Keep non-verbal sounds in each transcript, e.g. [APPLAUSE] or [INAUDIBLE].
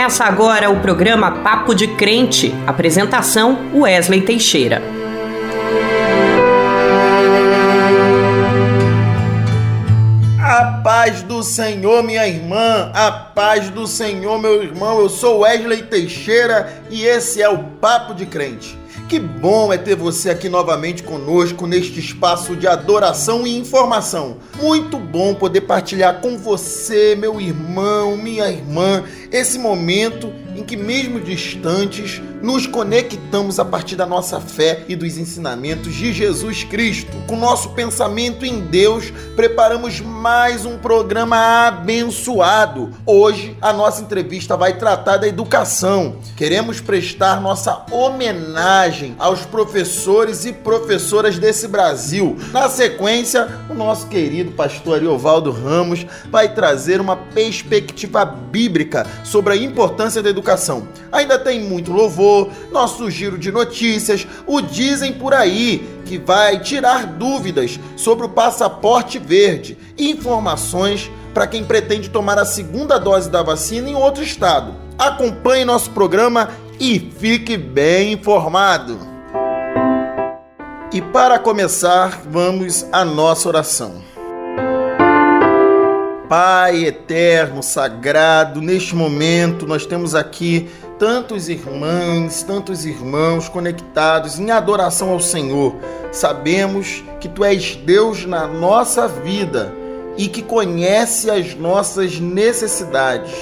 Começa agora o programa Papo de Crente. Apresentação: Wesley Teixeira. A paz do Senhor, minha irmã, a paz do Senhor, meu irmão. Eu sou Wesley Teixeira e esse é o Papo de Crente. Que bom é ter você aqui novamente conosco neste espaço de adoração e informação. Muito bom poder partilhar com você, meu irmão, minha irmã, esse momento em que, mesmo distantes, nos conectamos a partir da nossa fé e dos ensinamentos de Jesus Cristo. Com nosso pensamento em Deus, preparamos mais um programa abençoado. Hoje, a nossa entrevista vai tratar da educação. Queremos prestar nossa homenagem aos professores e professoras desse Brasil. Na sequência, o nosso querido pastor Ariovaldo Ramos vai trazer uma perspectiva bíblica sobre a importância da educação. Ainda tem muito louvor, nosso giro de notícias, o Dizem por aí, que vai tirar dúvidas sobre o passaporte verde informações para quem pretende tomar a segunda dose da vacina em outro estado. Acompanhe nosso programa e fique bem informado. E para começar, vamos à nossa oração. Pai eterno, sagrado, neste momento nós temos aqui tantos irmãs, tantos irmãos conectados em adoração ao Senhor. Sabemos que Tu és Deus na nossa vida e que conhece as nossas necessidades.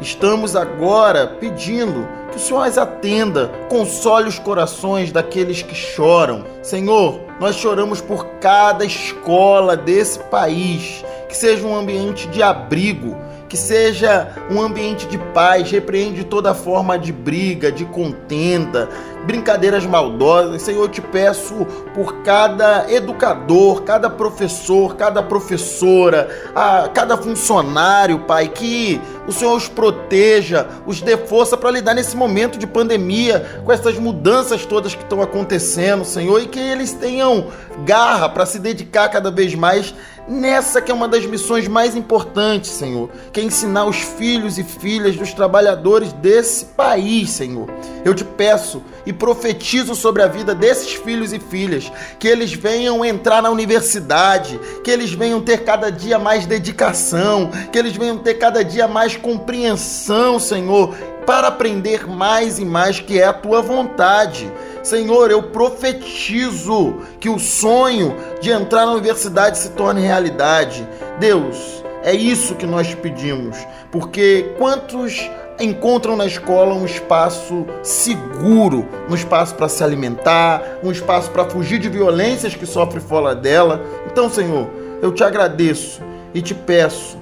Estamos agora pedindo que o Senhor as atenda, console os corações daqueles que choram. Senhor, nós choramos por cada escola desse país que seja um ambiente de abrigo, que seja um ambiente de paz, repreende toda forma de briga, de contenda, brincadeiras maldosas. Senhor, eu te peço por cada educador, cada professor, cada professora, a cada funcionário, Pai, que o Senhor os proteja, os dê força para lidar nesse momento de pandemia, com essas mudanças todas que estão acontecendo, Senhor, e que eles tenham garra para se dedicar cada vez mais nessa que é uma das missões mais importantes, Senhor, que é ensinar os filhos e filhas dos trabalhadores desse país, Senhor. Eu te peço e profetizo sobre a vida desses filhos e filhas, que eles venham entrar na universidade, que eles venham ter cada dia mais dedicação, que eles venham ter cada dia mais compreensão, Senhor, para aprender mais e mais que é a tua vontade. Senhor, eu profetizo que o sonho de entrar na universidade se torne realidade. Deus, é isso que nós pedimos, porque quantos encontram na escola um espaço seguro, um espaço para se alimentar, um espaço para fugir de violências que sofre fora dela. Então, Senhor, eu te agradeço e te peço,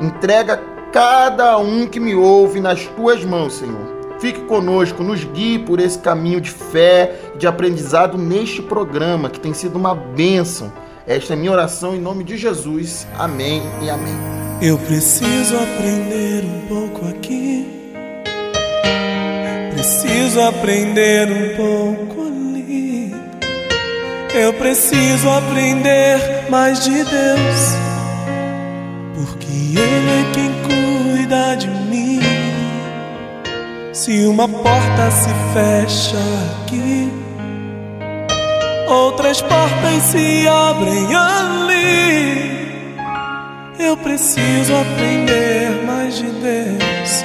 entrega cada um que me ouve nas tuas mãos, Senhor. Fique conosco, nos guie por esse caminho de fé de aprendizado neste programa que tem sido uma bênção. Esta é minha oração em nome de Jesus. Amém e amém. Eu preciso aprender um pouco aqui. Preciso aprender um pouco ali. Eu preciso aprender mais de Deus. Porque Ele é quem cuida de mim. Se uma porta se fecha aqui, outras portas se abrem ali. Eu preciso aprender mais de Deus,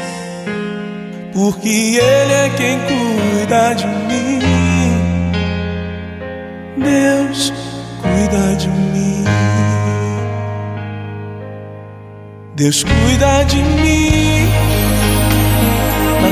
porque Ele é quem cuida de mim. Deus cuida de mim. Deus cuida de mim na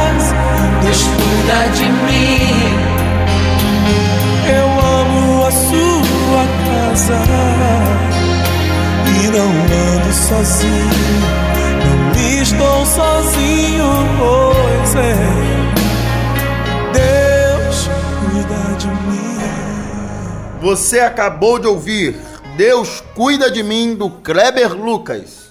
Deus cuida de mim. Eu amo a sua casa e não ando sozinho. Não estou sozinho, pois é. Deus cuida de mim. Você acabou de ouvir Deus cuida de mim do Kleber Lucas.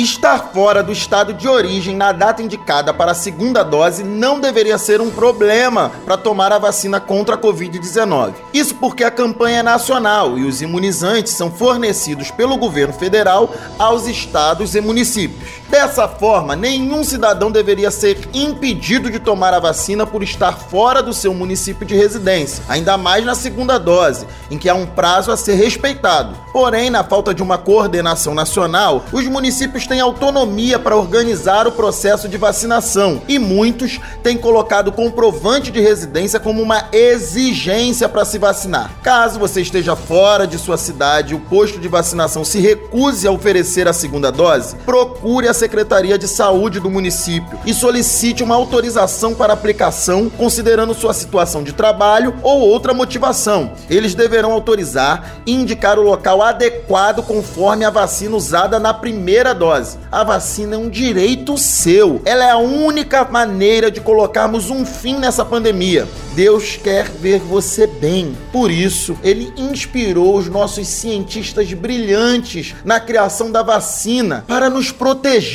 Estar fora do estado de origem na data indicada para a segunda dose não deveria ser um problema para tomar a vacina contra a Covid-19. Isso porque a campanha é nacional e os imunizantes são fornecidos pelo governo federal aos estados e municípios. Dessa forma, nenhum cidadão deveria ser impedido de tomar a vacina por estar fora do seu município de residência, ainda mais na segunda dose, em que há um prazo a ser respeitado. Porém, na falta de uma coordenação nacional, os municípios têm autonomia para organizar o processo de vacinação e muitos têm colocado comprovante de residência como uma exigência para se vacinar. Caso você esteja fora de sua cidade e o posto de vacinação se recuse a oferecer a segunda dose, procure a Secretaria de Saúde do município e solicite uma autorização para aplicação, considerando sua situação de trabalho ou outra motivação. Eles deverão autorizar e indicar o local adequado conforme a vacina usada na primeira dose. A vacina é um direito seu. Ela é a única maneira de colocarmos um fim nessa pandemia. Deus quer ver você bem. Por isso, ele inspirou os nossos cientistas brilhantes na criação da vacina para nos proteger.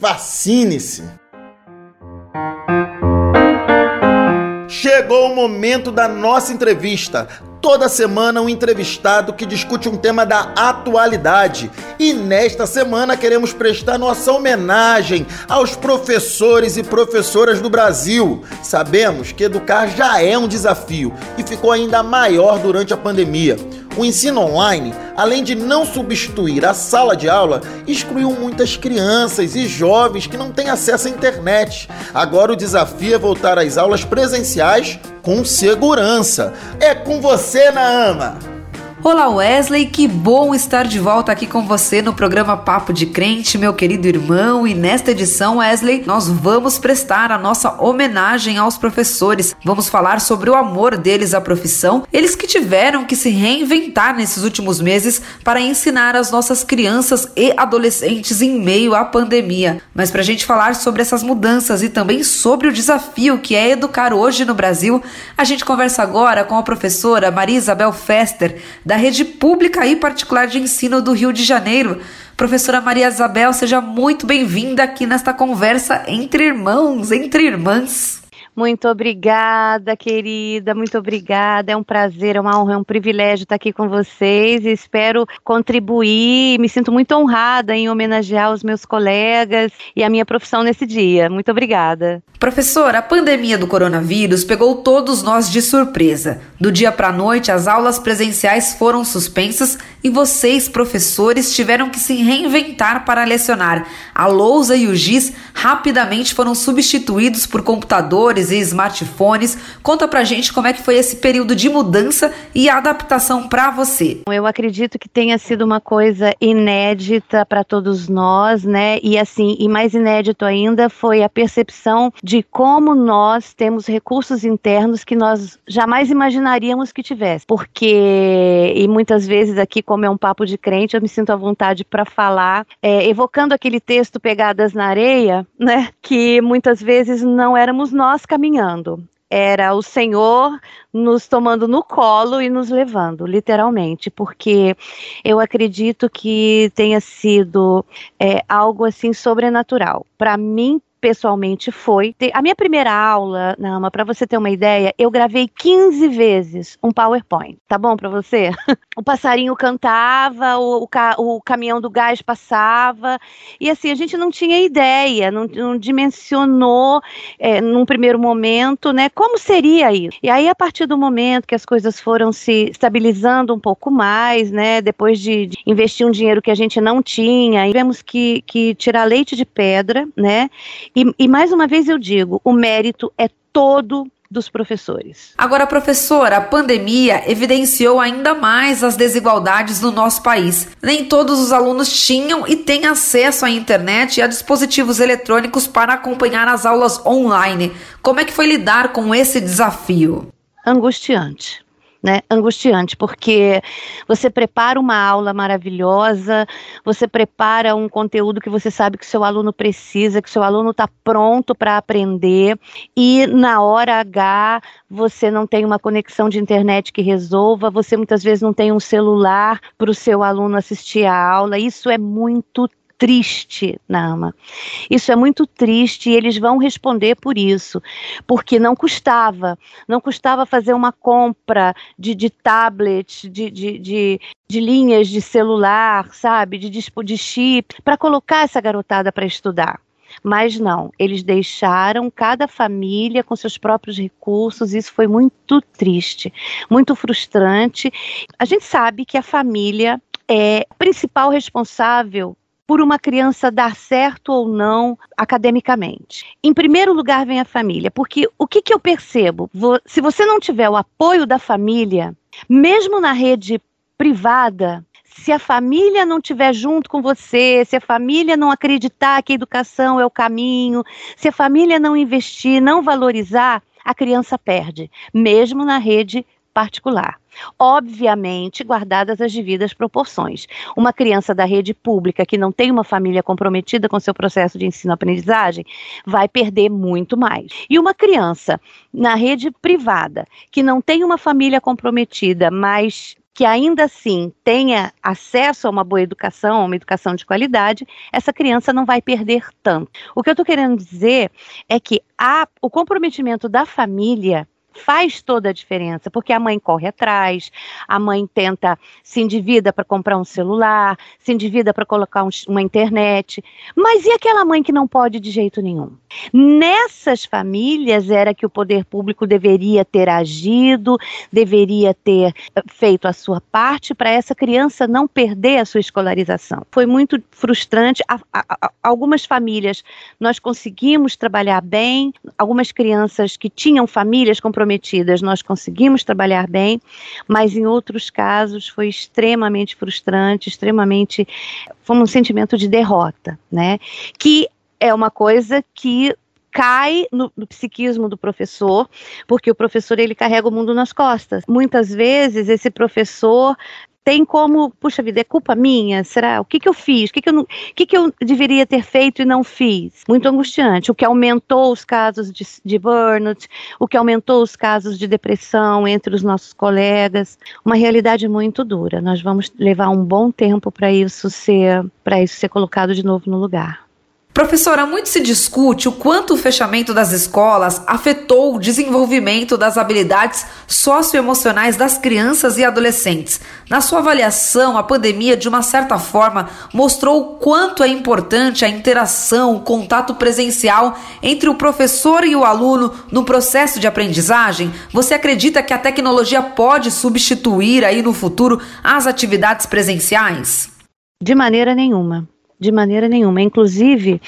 Vacine-se. Chegou o momento da nossa entrevista. Toda semana um entrevistado que discute um tema da atualidade. E nesta semana queremos prestar nossa homenagem aos professores e professoras do Brasil. Sabemos que educar já é um desafio e ficou ainda maior durante a pandemia. O ensino online, além de não substituir a sala de aula, excluiu muitas crianças e jovens que não têm acesso à internet. Agora o desafio é voltar às aulas presenciais com segurança. É com você, Naama! Olá Wesley, que bom estar de volta aqui com você no programa Papo de Crente, meu querido irmão. E nesta edição, Wesley, nós vamos prestar a nossa homenagem aos professores. Vamos falar sobre o amor deles à profissão, eles que tiveram que se reinventar nesses últimos meses para ensinar as nossas crianças e adolescentes em meio à pandemia. Mas para a gente falar sobre essas mudanças e também sobre o desafio que é educar hoje no Brasil, a gente conversa agora com a professora Maria Isabel Fester da rede pública e particular de ensino do Rio de Janeiro. Professora Maria Isabel, seja muito bem-vinda aqui nesta conversa entre irmãos, entre irmãs. Muito obrigada, querida, muito obrigada. É um prazer, é uma honra, é um privilégio estar aqui com vocês espero contribuir. Me sinto muito honrada em homenagear os meus colegas e a minha profissão nesse dia. Muito obrigada. Professor, a pandemia do coronavírus pegou todos nós de surpresa. Do dia para a noite, as aulas presenciais foram suspensas e vocês, professores, tiveram que se reinventar para lecionar. A lousa e o giz rapidamente foram substituídos por computadores e smartphones. Conta pra gente como é que foi esse período de mudança e adaptação para você. Eu acredito que tenha sido uma coisa inédita para todos nós, né? E assim, e mais inédito ainda foi a percepção de como nós temos recursos internos que nós jamais imaginaríamos que tivesse. Porque, e muitas vezes aqui, como é um papo de crente, eu me sinto à vontade para falar, é, evocando aquele texto Pegadas na Areia, né? Que muitas vezes não éramos nós caminhando, era o Senhor nos tomando no colo e nos levando, literalmente, porque eu acredito que tenha sido é, algo assim sobrenatural. Para mim, pessoalmente foi. A minha primeira aula, Nama, para você ter uma ideia, eu gravei 15 vezes um PowerPoint. Tá bom para você? [LAUGHS] o passarinho cantava, o, o, ca, o, caminhão do gás passava, e assim, a gente não tinha ideia, não, não dimensionou é, num primeiro momento, né, como seria isso. E aí, a partir do momento que as coisas foram se estabilizando um pouco mais, né, depois de, de investir um dinheiro que a gente não tinha, tivemos que, que tirar leite de pedra, né, e, e mais uma vez eu digo, o mérito é todo dos professores. Agora, professora, a pandemia evidenciou ainda mais as desigualdades no nosso país. Nem todos os alunos tinham e têm acesso à internet e a dispositivos eletrônicos para acompanhar as aulas online. Como é que foi lidar com esse desafio? Angustiante né, angustiante, porque você prepara uma aula maravilhosa, você prepara um conteúdo que você sabe que seu aluno precisa, que seu aluno está pronto para aprender, e na hora H você não tem uma conexão de internet que resolva, você muitas vezes não tem um celular para o seu aluno assistir a aula, isso é muito triste, Nama. Isso é muito triste e eles vão responder por isso, porque não custava, não custava fazer uma compra de, de tablet, de, de, de, de linhas de celular, sabe, de, de chip, para colocar essa garotada para estudar. Mas não, eles deixaram cada família com seus próprios recursos, isso foi muito triste, muito frustrante. A gente sabe que a família é o principal responsável por uma criança dar certo ou não academicamente. Em primeiro lugar vem a família, porque o que, que eu percebo? Se você não tiver o apoio da família, mesmo na rede privada, se a família não estiver junto com você, se a família não acreditar que a educação é o caminho, se a família não investir, não valorizar, a criança perde, mesmo na rede particular. Obviamente, guardadas as devidas proporções. Uma criança da rede pública que não tem uma família comprometida com seu processo de ensino-aprendizagem vai perder muito mais. E uma criança na rede privada que não tem uma família comprometida, mas que ainda assim tenha acesso a uma boa educação, a uma educação de qualidade, essa criança não vai perder tanto. O que eu estou querendo dizer é que a, o comprometimento da família faz toda a diferença, porque a mãe corre atrás, a mãe tenta se endivida para comprar um celular, se endivida para colocar um, uma internet. Mas e aquela mãe que não pode de jeito nenhum? Nessas famílias era que o poder público deveria ter agido, deveria ter eh, feito a sua parte para essa criança não perder a sua escolarização. Foi muito frustrante. A, a, a, algumas famílias nós conseguimos trabalhar bem, algumas crianças que tinham famílias comprometidas nós conseguimos trabalhar bem, mas em outros casos foi extremamente frustrante, extremamente foi um sentimento de derrota, né? Que é uma coisa que cai no, no, psiquismo do professor, porque o professor ele carrega o mundo nas costas. Muitas vezes esse professor tem como, puxa vida, é culpa minha? Será? O que, que eu fiz? O que, que, eu, que, que eu deveria ter feito e não fiz? Muito angustiante. O que aumentou os casos de, de burnout, o que aumentou os casos de depressão entre os nossos colegas. Uma realidade muito dura. Nós vamos levar um bom tempo para isso ser, para isso ser colocado de novo no lugar. Professora, muito se discute o quanto o fechamento das escolas afetou o desenvolvimento das habilidades socioemocionais das crianças e adolescentes. Na sua avaliação, a pandemia, de uma certa forma, mostrou o quanto é importante a interação, o contato presencial entre o professor e o aluno no processo de aprendizagem? Você acredita que a tecnologia pode substituir aí no futuro as atividades presenciais? De maneira nenhuma de maneira nenhuma. Inclusive,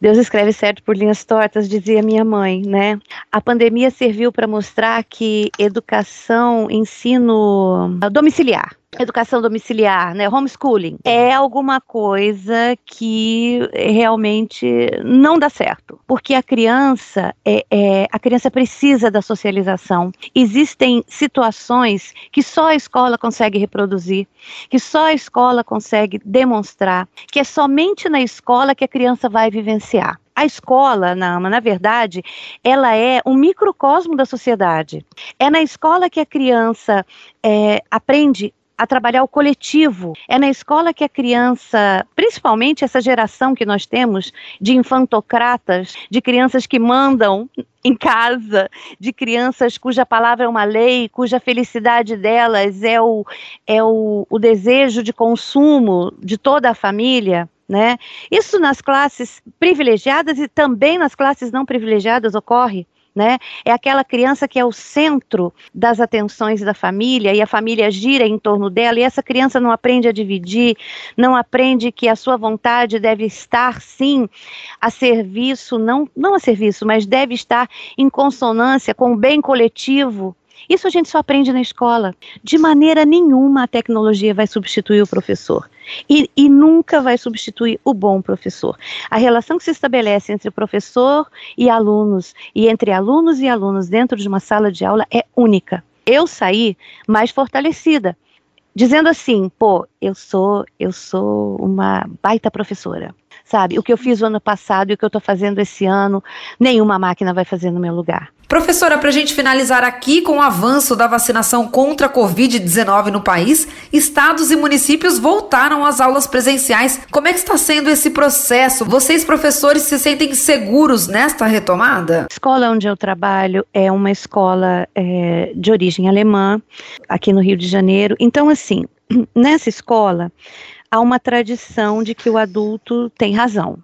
Deus escreve certo por linhas tortas, dizia minha mãe, né? A pandemia serviu para mostrar que educação, ensino domiciliar, educação domiciliar, né, homeschooling, é alguma coisa que realmente não dá certo, porque a criança é, é, a criança precisa da socialização. Existem situações que só a escola consegue reproduzir, que só a escola consegue demonstrar, que é somente na escola que a criança vai vivenciar. A escola, na, na verdade, ela é um microcosmo da sociedade. É na escola que a criança é, aprende a trabalhar o coletivo. É na escola que a criança, principalmente essa geração que nós temos de infantocratas, de crianças que mandam em casa, de crianças cuja palavra é uma lei, cuja felicidade delas é o, é o, o desejo de consumo de toda a família. Né? Isso nas classes privilegiadas e também nas classes não privilegiadas ocorre né? É aquela criança que é o centro das atenções da família e a família gira em torno dela e essa criança não aprende a dividir, não aprende que a sua vontade deve estar sim a serviço, não, não a serviço, mas deve estar em consonância com o bem coletivo isso a gente só aprende na escola. De maneira nenhuma a tecnologia vai substituir o professor. E, e, nunca vai substituir o bom professor. A relação que se estabelece entre professor e alunos, e entre alunos e alunos dentro de uma sala de aula é única. eu saí mais fortalecida, dizendo assim, pô, eu sou, eu sou uma baita professora sabe? O que eu fiz o ano passado e o que eu estou fazendo esse ano, nenhuma máquina vai fazer no meu lugar. Professora, para a gente finalizar aqui com o avanço da vacinação contra a Covid-19 no país, estados e municípios voltaram às aulas presenciais. Como é que está sendo esse processo? Vocês, professores, se sentem seguros nesta retomada? A escola onde eu trabalho é uma escola é, de origem alemã, aqui no Rio de Janeiro. Então, assim, nessa escola, há uma tradição de que o adulto tem razão.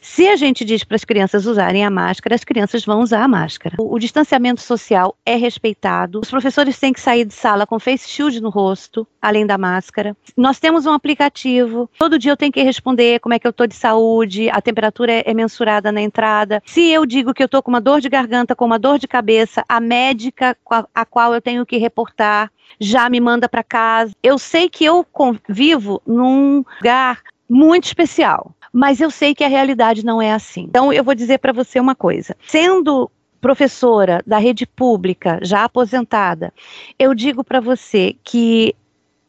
Se a gente diz para as crianças usarem a máscara, as crianças vão usar a máscara. O, o, distanciamento social é respeitado. Os professores têm que sair de sala com face shield no rosto, além da máscara. Nós temos um aplicativo. Todo dia eu tenho que responder como é que eu estou de saúde, a temperatura é, é mensurada na entrada. Se eu digo que eu estou com uma dor de garganta, com uma dor de cabeça, a médica a, a qual eu tenho que reportar já me manda para casa. Eu sei que eu convivo num lugar muito especial, mas eu sei que a realidade não é assim. Então eu vou dizer para você uma coisa. Sendo professora da rede pública, já aposentada, eu digo para você que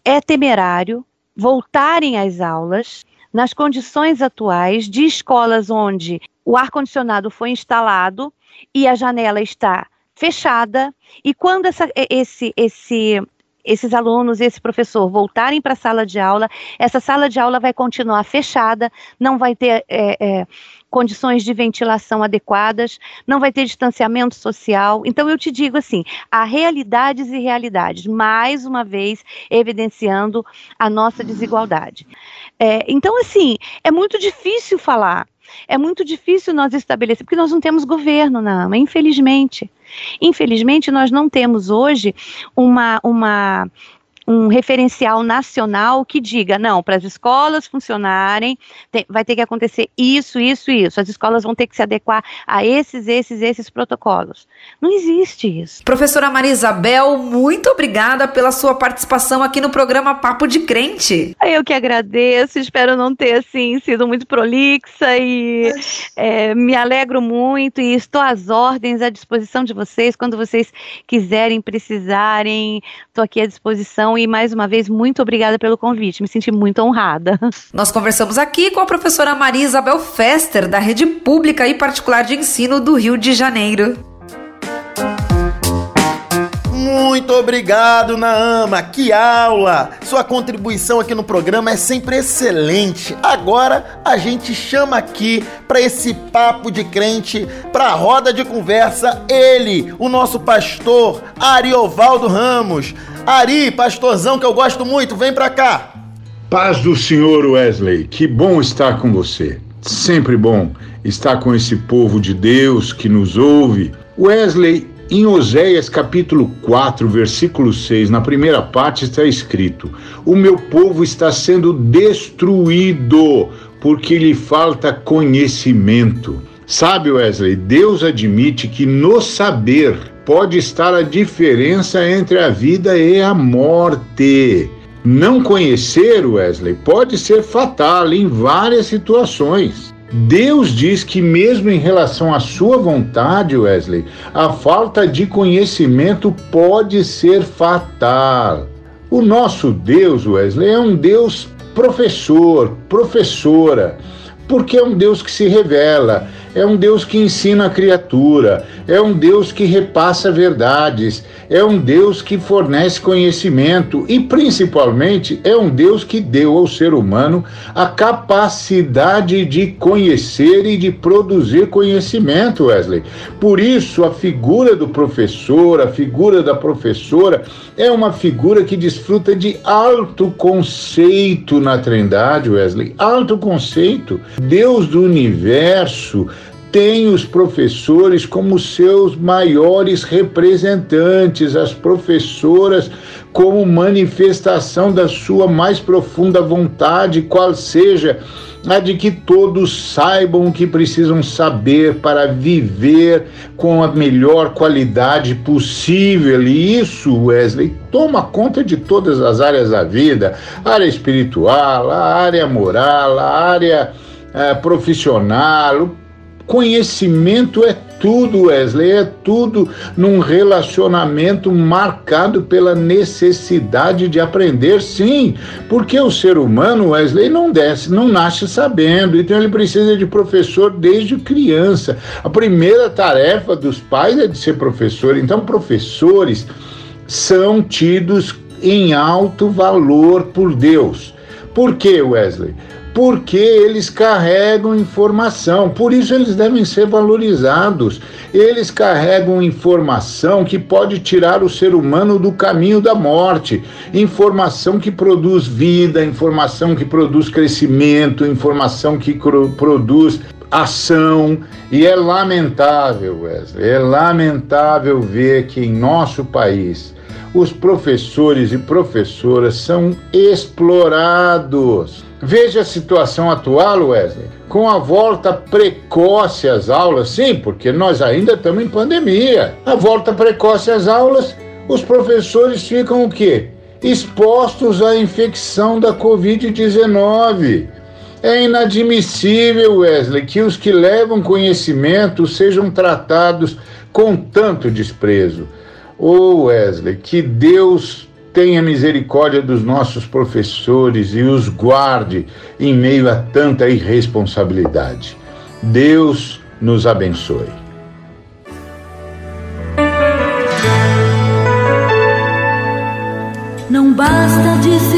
é temerário voltarem às aulas nas condições atuais de escolas onde o ar-condicionado foi instalado e a janela está fechada. E quando essa, esse, esse, esses alunos e esse professor voltarem para a sala de aula, essa sala de aula vai continuar fechada, não vai ter é, é, condições de ventilação adequadas, não vai ter distanciamento social. Então, eu te digo assim: há realidades e realidades, mais uma vez evidenciando a nossa desigualdade. É, então, assim, é muito difícil falar. É muito difícil nós estabelecer, porque nós não temos governo na AMA, infelizmente. Infelizmente, nós não temos hoje uma, uma um referencial nacional que diga, não, para as escolas funcionarem, tem, vai ter que acontecer isso, isso, isso. As escolas vão ter que se adequar a esses, esses, esses protocolos. Não existe isso. Professora Maria Isabel, muito obrigada pela sua participação aqui no programa Papo de Crente. Eu que agradeço, espero não ter, assim, sido muito prolixa e é, me alegro muito e estou às ordens, à disposição de vocês, quando vocês quiserem, precisarem, estou aqui à disposição e mais uma vez, muito obrigada pelo convite. Me senti muito honrada. Nós conversamos aqui com a professora Maria Isabel Fester, da Rede Pública e Particular de Ensino do Rio de Janeiro. Muito obrigado, Naama. Que aula! Sua contribuição aqui no programa é sempre excelente. Agora a gente chama aqui para esse papo de crente, para a roda de conversa, ele, o nosso pastor Ariovaldo Ramos. Ari, pastorzão que eu gosto muito, vem para cá. Paz do Senhor Wesley, que bom estar com você. Sempre bom estar com esse povo de Deus que nos ouve. Wesley, em Oséias capítulo 4, versículo 6, na primeira parte está escrito: O meu povo está sendo destruído porque lhe falta conhecimento. Sabe, Wesley, Deus admite que no saber pode estar a diferença entre a vida e a morte. Não conhecer, Wesley, pode ser fatal em várias situações. Deus diz que, mesmo em relação à sua vontade, Wesley, a falta de conhecimento pode ser fatal. O nosso Deus, Wesley, é um Deus professor, professora, porque é um Deus que se revela, é um Deus que ensina a criatura, é um Deus que repassa verdades, é um Deus que fornece conhecimento e, principalmente, é um Deus que deu ao ser humano a capacidade de conhecer e de produzir conhecimento, Wesley. Por isso, a figura do professor, a figura da professora, é uma figura que desfruta de alto conceito na Trindade, Wesley. Alto conceito. Deus do universo tem os professores como seus maiores representantes, as professoras como manifestação da sua mais profunda vontade, qual seja a de que todos saibam o que precisam saber para viver com a melhor qualidade possível. E isso, Wesley, toma conta de todas as áreas da vida: área espiritual, a área moral, a área eh, profissional, Conhecimento é tudo, Wesley, é tudo num relacionamento marcado pela necessidade de aprender, sim, porque o ser humano, Wesley, não desce, não nasce sabendo, então ele precisa de professor desde criança. A primeira tarefa dos pais é de ser professor, então professores são tidos em alto valor por Deus. Por quê, Wesley? Porque eles carregam informação, por isso eles devem ser valorizados. Eles carregam informação que pode tirar o ser humano do caminho da morte, informação que produz vida, informação que produz crescimento, informação que produz ação. E é lamentável, Wesley, é lamentável ver que em nosso país os professores e professoras são explorados Veja a situação atual, Wesley, com a volta precoce às aulas, sim, porque nós ainda estamos em pandemia. A volta precoce às aulas, os professores ficam o quê? Expostos à infecção da Covid-19. É inadmissível, Wesley, que os que levam conhecimento sejam tratados com tanto desprezo. Ô oh, Wesley, que Deus tenha misericórdia dos nossos professores e os guarde em meio a tanta irresponsabilidade. Deus nos abençoe. Não basta dizer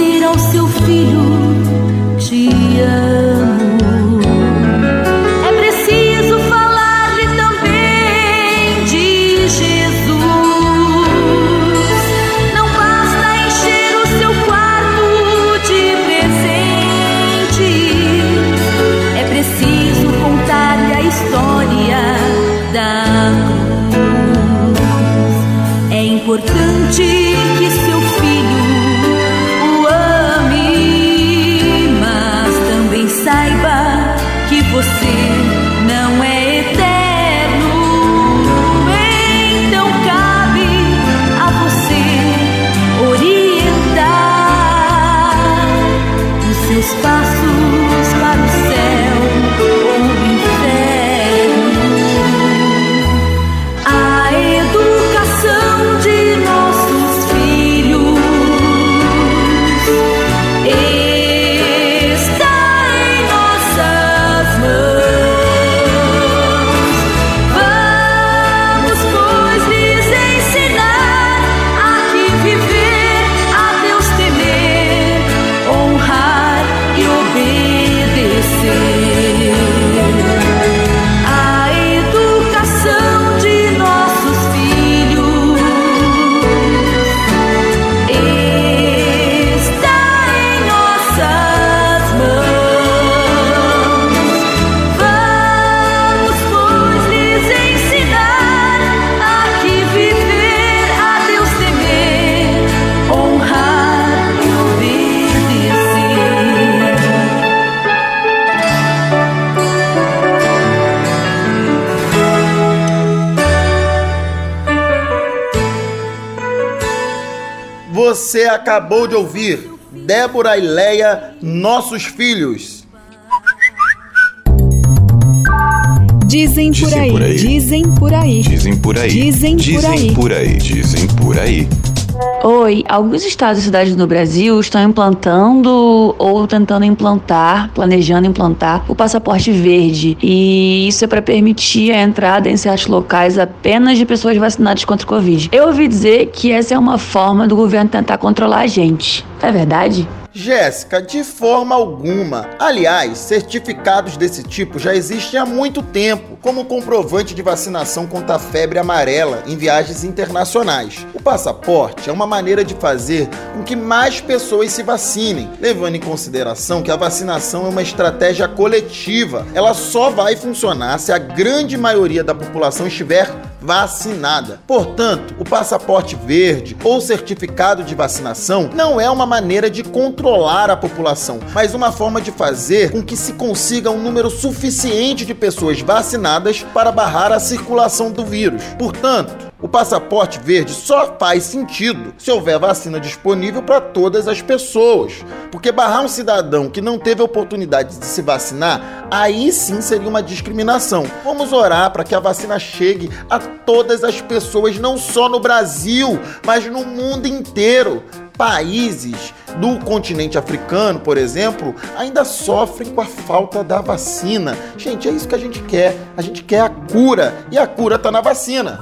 espacio. Você acabou de ouvir Débora e Leia, Nossos Filhos. Dizem por, dizem por aí, dizem por aí, dizem por aí, dizem por aí, dizem por aí, dizem por aí. Oi, alguns estados e cidades no Brasil estão implantando ou tentando implantar, planejando implantar o passaporte verde. E isso é para permitir a entrada em certos locais apenas de pessoas vacinadas contra o Covid. Eu ouvi dizer que essa é uma forma do governo tentar controlar a gente. É verdade? Jéssica, de forma alguma. Aliás, certificados desse tipo já existem há muito tempo, como comprovante de vacinação contra a febre amarela em viagens internacionais. O passaporte é uma maneira de fazer com que mais pessoas se vacinem, levando em consideração que a vacinação é uma estratégia coletiva. Ela só vai funcionar se a grande maioria da população estiver vacinada. Portanto, o passaporte verde ou certificado de vacinação não é uma maneira de controlar a população, mas uma forma de fazer com que se consiga um número suficiente de pessoas vacinadas para barrar a circulação do vírus. Portanto, O passaporte verde só faz sentido se houver vacina disponível para todas as pessoas. Porque barrar um cidadão que não teve oportunidade de se vacinar, aí sim seria uma discriminação. Vamos orar para que a vacina chegue a todas as pessoas, não só no Brasil, mas no mundo inteiro países do continente africano, por exemplo, ainda sofrem com a falta da vacina. Gente, é isso que a gente quer. A gente quer a cura e a cura está na vacina.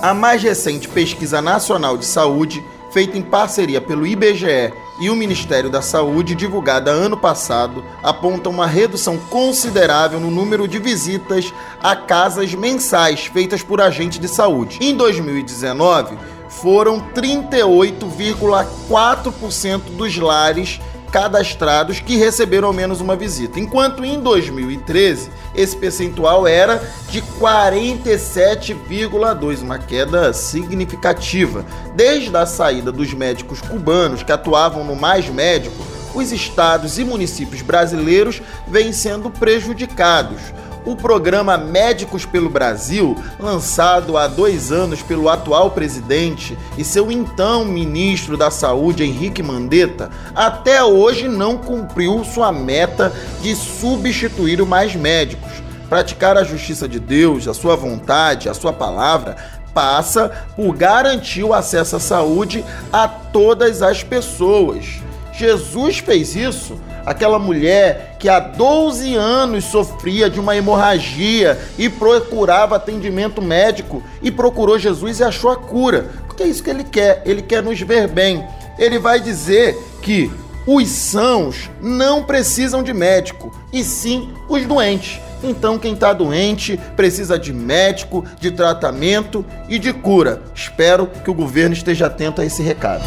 A mais recente pesquisa nacional de saúde, feita em parceria pelo IBGE e o Ministério da Saúde, divulgada ano passado, aponta uma redução considerável no número de visitas a casas mensais feitas por agentes de saúde. Em 2019, foram 38,4% dos lares cadastrados que receberam ao menos uma visita, enquanto em 2013 esse percentual era de 47,2, uma queda significativa. Desde a saída dos médicos cubanos que atuavam no Mais Médico, os estados e municípios brasileiros vêm sendo prejudicados o programa Médicos pelo Brasil, lançado há dois anos pelo atual presidente e seu então ministro da Saúde, Henrique Mandetta, até hoje não cumpriu sua meta de substituir o mais médicos. Praticar a justiça de Deus, a sua vontade, a sua palavra, passa por garantir o acesso à saúde a todas as pessoas. Jesus fez isso aquela mulher que há 12 anos sofria de uma hemorragia e procurava atendimento médico e procurou Jesus e achou a cura. Porque é isso que ele quer, ele quer nos ver bem. Ele vai dizer que os sãos não precisam de médico, e sim os doentes. Então, quem está doente precisa de médico, de tratamento e de cura. Espero que o governo esteja atento a esse recado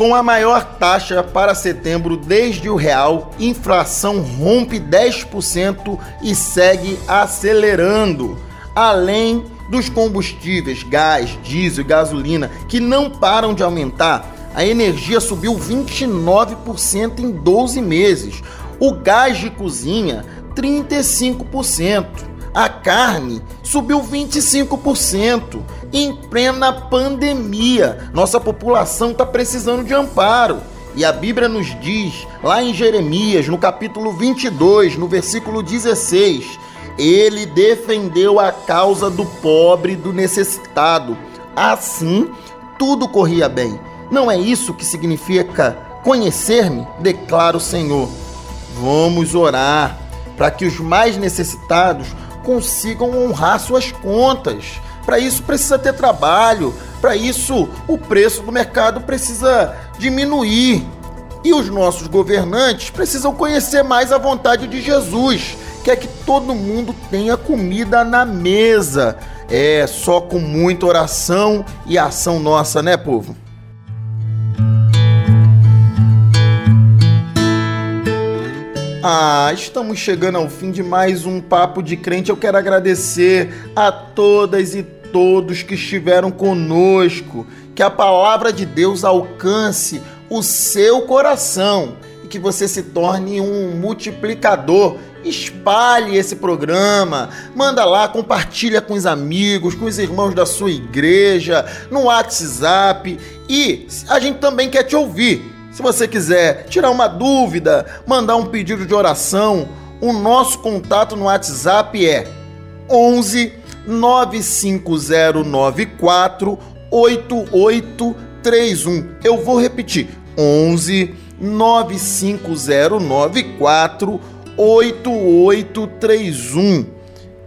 com a maior taxa para setembro desde o real, inflação rompe 10% e segue acelerando. Além dos combustíveis, gás, diesel e gasolina, que não param de aumentar, a energia subiu 29% em 12 meses. O gás de cozinha, 35%. A carne subiu 25% em plena pandemia. Nossa população está precisando de amparo. E a Bíblia nos diz, lá em Jeremias, no capítulo 22, no versículo 16, ele defendeu a causa do pobre e do necessitado. Assim, tudo corria bem. Não é isso que significa conhecer-me? Declara o Senhor. Vamos orar para que os mais necessitados consigam honrar suas contas. Para isso precisa ter trabalho, para isso o preço do mercado precisa diminuir. E os nossos governantes precisam conhecer mais a vontade de Jesus, que é que todo mundo tenha comida na mesa. É só com muita oração e ação nossa, né, povo? Ah, estamos chegando ao fim de mais um Papo de Crente. Eu quero agradecer a todas e todos que estiveram conosco. Que a palavra de Deus alcance o seu coração e que você se torne um multiplicador. Espalhe esse programa, manda lá, compartilha com os amigos, com os irmãos da sua igreja, no WhatsApp e a gente também quer te ouvir. Se você quiser tirar uma dúvida, mandar um pedido de oração, o nosso contato no WhatsApp é 11 95094 8831. Eu vou repetir: 11 95094 8831.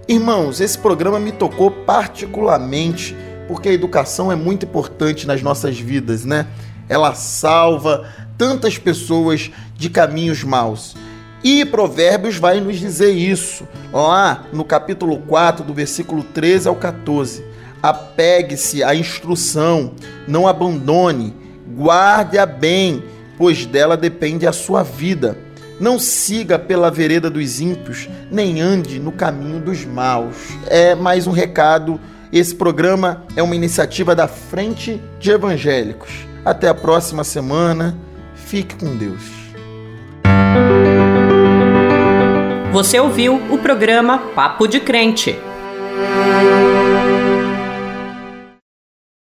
Irmãos, esse programa me tocou particularmente porque a educação é muito importante nas nossas vidas, né? Ela salva tantas pessoas de caminhos maus. E Provérbios vai nos dizer isso, lá no capítulo 4, do versículo 13 ao 14. Apegue-se à instrução, não abandone, guarde-a bem, pois dela depende a sua vida. Não siga pela vereda dos ímpios, nem ande no caminho dos maus. É mais um recado. Esse programa é uma iniciativa da Frente de Evangélicos. Até a próxima semana. Fique com Deus. Você ouviu o programa Papo de Crente.